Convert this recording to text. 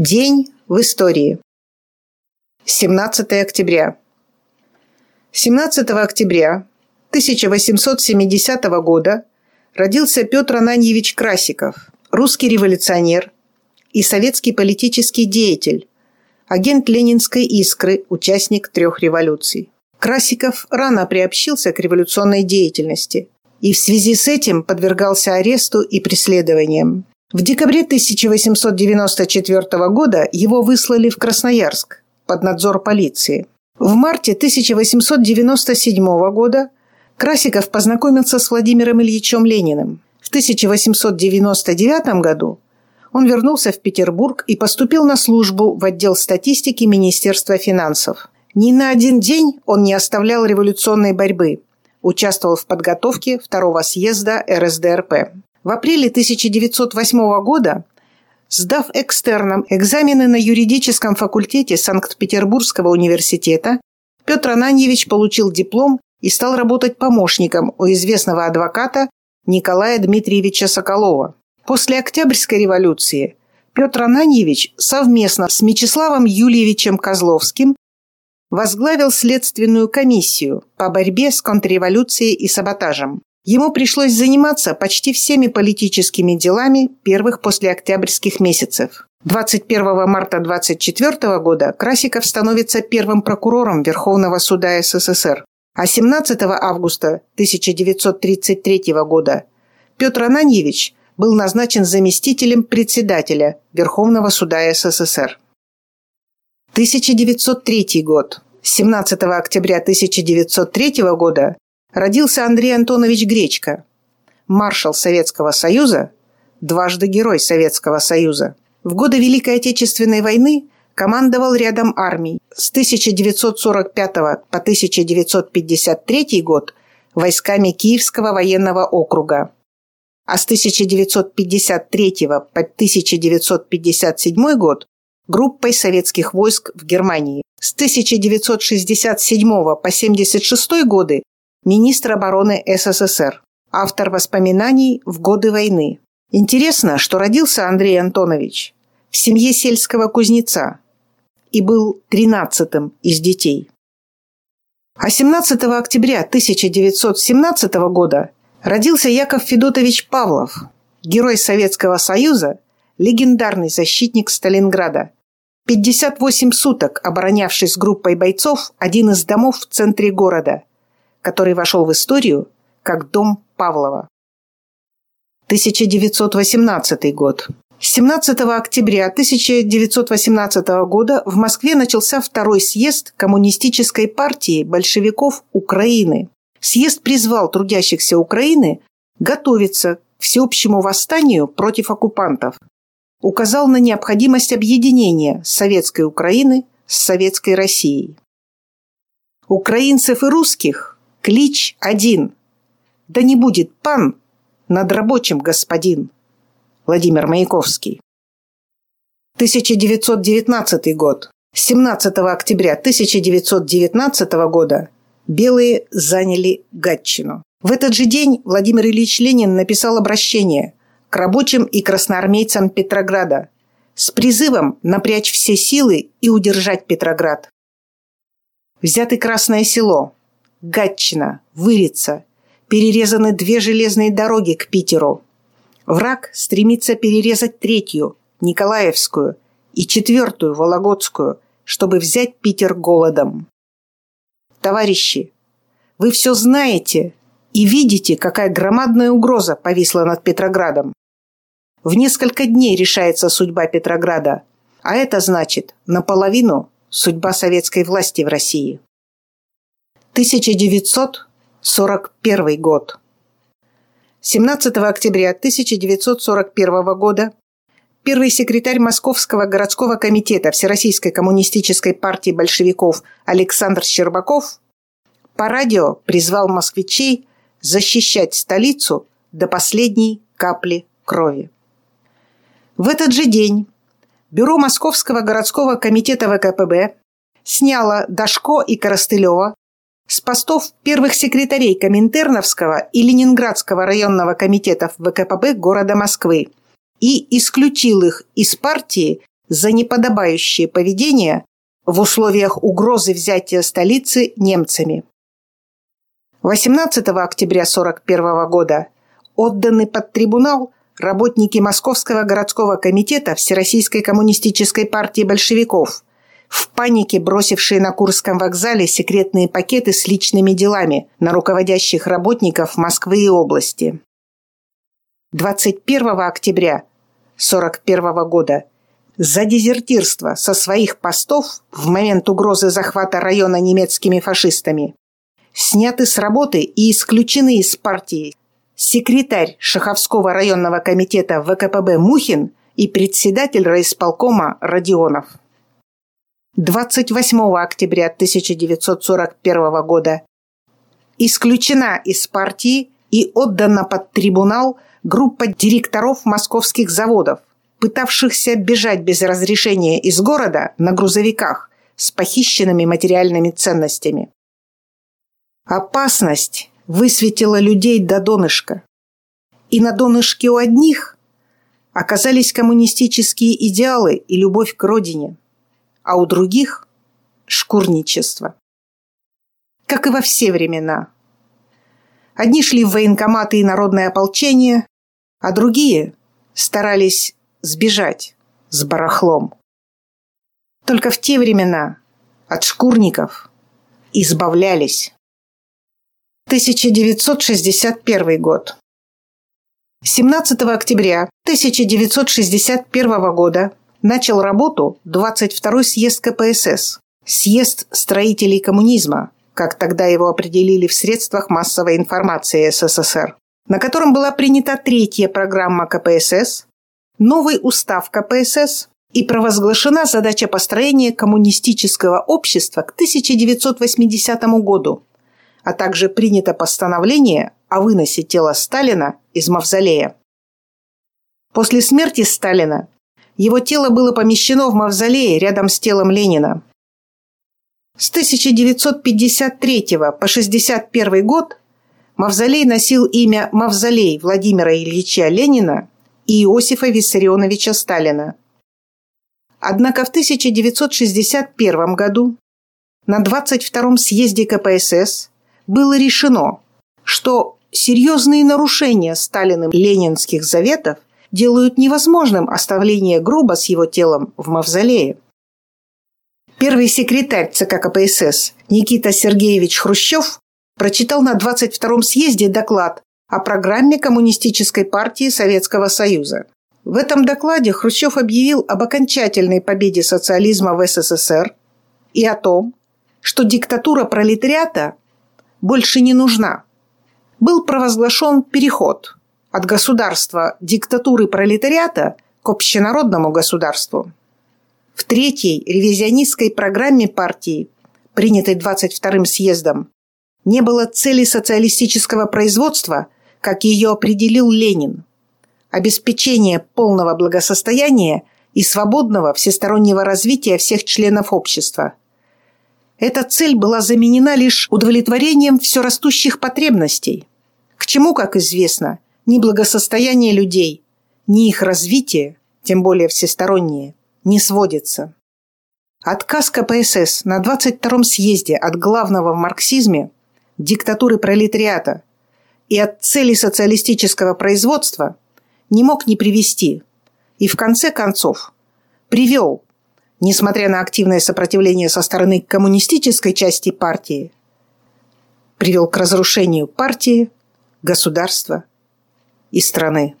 День в истории. 17 октября. 17 октября 1870 года родился Петр Ананьевич Красиков, русский революционер и советский политический деятель, агент Ленинской «Искры», участник трех революций. Красиков рано приобщился к революционной деятельности и в связи с этим подвергался аресту и преследованиям. В декабре 1894 года его выслали в Красноярск под надзор полиции. В марте 1897 года Красиков познакомился с Владимиром Ильичем Лениным. В 1899 году он вернулся в Петербург и поступил на службу в отдел статистики Министерства финансов. Ни на один день он не оставлял революционной борьбы. Участвовал в подготовке второго съезда РСДРП. В апреле 1908 года, сдав экстерном экзамены на юридическом факультете Санкт-Петербургского университета, Петр Ананьевич получил диплом и стал работать помощником у известного адвоката Николая Дмитриевича Соколова. После Октябрьской революции Петр Ананьевич совместно с Мечиславом Юльевичем Козловским возглавил следственную комиссию по борьбе с контрреволюцией и саботажем. Ему пришлось заниматься почти всеми политическими делами первых послеоктябрьских месяцев. 21 марта 24 года Красиков становится первым прокурором Верховного суда СССР, а 17 августа 1933 года Петр Ананьевич был назначен заместителем председателя Верховного суда СССР. 1903 год. 17 октября 1903 года родился Андрей Антонович Гречко, маршал Советского Союза, дважды герой Советского Союза. В годы Великой Отечественной войны командовал рядом армий. С 1945 по 1953 год войсками Киевского военного округа, а с 1953 по 1957 год группой советских войск в Германии. С 1967 по 1976 годы министр обороны СССР, автор воспоминаний в годы войны. Интересно, что родился Андрей Антонович в семье сельского кузнеца и был тринадцатым из детей. А 17 октября 1917 года родился Яков Федотович Павлов, герой Советского Союза, легендарный защитник Сталинграда. 58 суток оборонявший с группой бойцов один из домов в центре города, который вошел в историю как дом Павлова. 1918 год. 17 октября 1918 года в Москве начался второй съезд Коммунистической партии большевиков Украины. Съезд призвал трудящихся Украины готовиться к всеобщему восстанию против оккупантов. Указал на необходимость объединения Советской Украины с Советской Россией. Украинцев и русских Клич один. Да не будет пан над рабочим господин. Владимир Маяковский. 1919 год. 17 октября 1919 года белые заняли Гатчину. В этот же день Владимир Ильич Ленин написал обращение к рабочим и красноармейцам Петрограда с призывом напрячь все силы и удержать Петроград. Взяты Красное Село, Гатчина, Вырица. Перерезаны две железные дороги к Питеру. Враг стремится перерезать третью, Николаевскую, и четвертую, Вологодскую, чтобы взять Питер голодом. Товарищи, вы все знаете и видите, какая громадная угроза повисла над Петроградом. В несколько дней решается судьба Петрограда, а это значит наполовину судьба советской власти в России. 1941 год. 17 октября 1941 года первый секретарь Московского городского комитета Всероссийской коммунистической партии большевиков Александр Щербаков по радио призвал москвичей защищать столицу до последней капли крови. В этот же день Бюро Московского городского комитета ВКПБ сняло Дашко и Коростылева с постов первых секретарей Коминтерновского и Ленинградского районного комитетов ВКПБ города Москвы и исключил их из партии за неподобающее поведение в условиях угрозы взятия столицы немцами. 18 октября 1941 года отданы под трибунал работники Московского городского комитета Всероссийской коммунистической партии большевиков, в панике бросившие на Курском вокзале секретные пакеты с личными делами на руководящих работников Москвы и области. 21 октября 1941 года за дезертирство со своих постов в момент угрозы захвата района немецкими фашистами сняты с работы и исключены из партии секретарь Шаховского районного комитета ВКПБ Мухин и председатель райисполкома Родионов. 28 октября 1941 года исключена из партии и отдана под трибунал группа директоров московских заводов, пытавшихся бежать без разрешения из города на грузовиках с похищенными материальными ценностями. Опасность высветила людей до донышка. И на донышке у одних оказались коммунистические идеалы и любовь к родине, а у других – шкурничество. Как и во все времена. Одни шли в военкоматы и народное ополчение, а другие старались сбежать с барахлом. Только в те времена от шкурников избавлялись. 1961 год. 17 октября 1961 года начал работу 22-й съезд КПСС, съезд строителей коммунизма, как тогда его определили в средствах массовой информации СССР, на котором была принята третья программа КПСС, новый устав КПСС и провозглашена задача построения коммунистического общества к 1980 году – а также принято постановление о выносе тела Сталина из мавзолея. После смерти Сталина его тело было помещено в мавзолее рядом с телом Ленина. С 1953 по 1961 год мавзолей носил имя Мавзолей Владимира Ильича Ленина и Иосифа Виссарионовича Сталина. Однако в 1961 году на 22-м съезде КПСС было решено, что серьезные нарушения Сталиным ленинских заветов делают невозможным оставление гроба с его телом в мавзолее. Первый секретарь ЦК КПСС Никита Сергеевич Хрущев прочитал на 22-м съезде доклад о программе Коммунистической партии Советского Союза. В этом докладе Хрущев объявил об окончательной победе социализма в СССР и о том, что диктатура пролетариата больше не нужна. Был провозглашен переход от государства диктатуры пролетариата к общенародному государству. В третьей ревизионистской программе партии, принятой 22-м съездом, не было цели социалистического производства, как ее определил Ленин. Обеспечение полного благосостояния и свободного всестороннего развития всех членов общества – эта цель была заменена лишь удовлетворением все растущих потребностей, к чему, как известно, ни благосостояние людей, ни их развитие, тем более всестороннее, не сводится. Отказ КПСС на 22-м съезде от главного в марксизме – диктатуры пролетариата и от цели социалистического производства не мог не привести и в конце концов привел несмотря на активное сопротивление со стороны коммунистической части партии, привел к разрушению партии, государства и страны.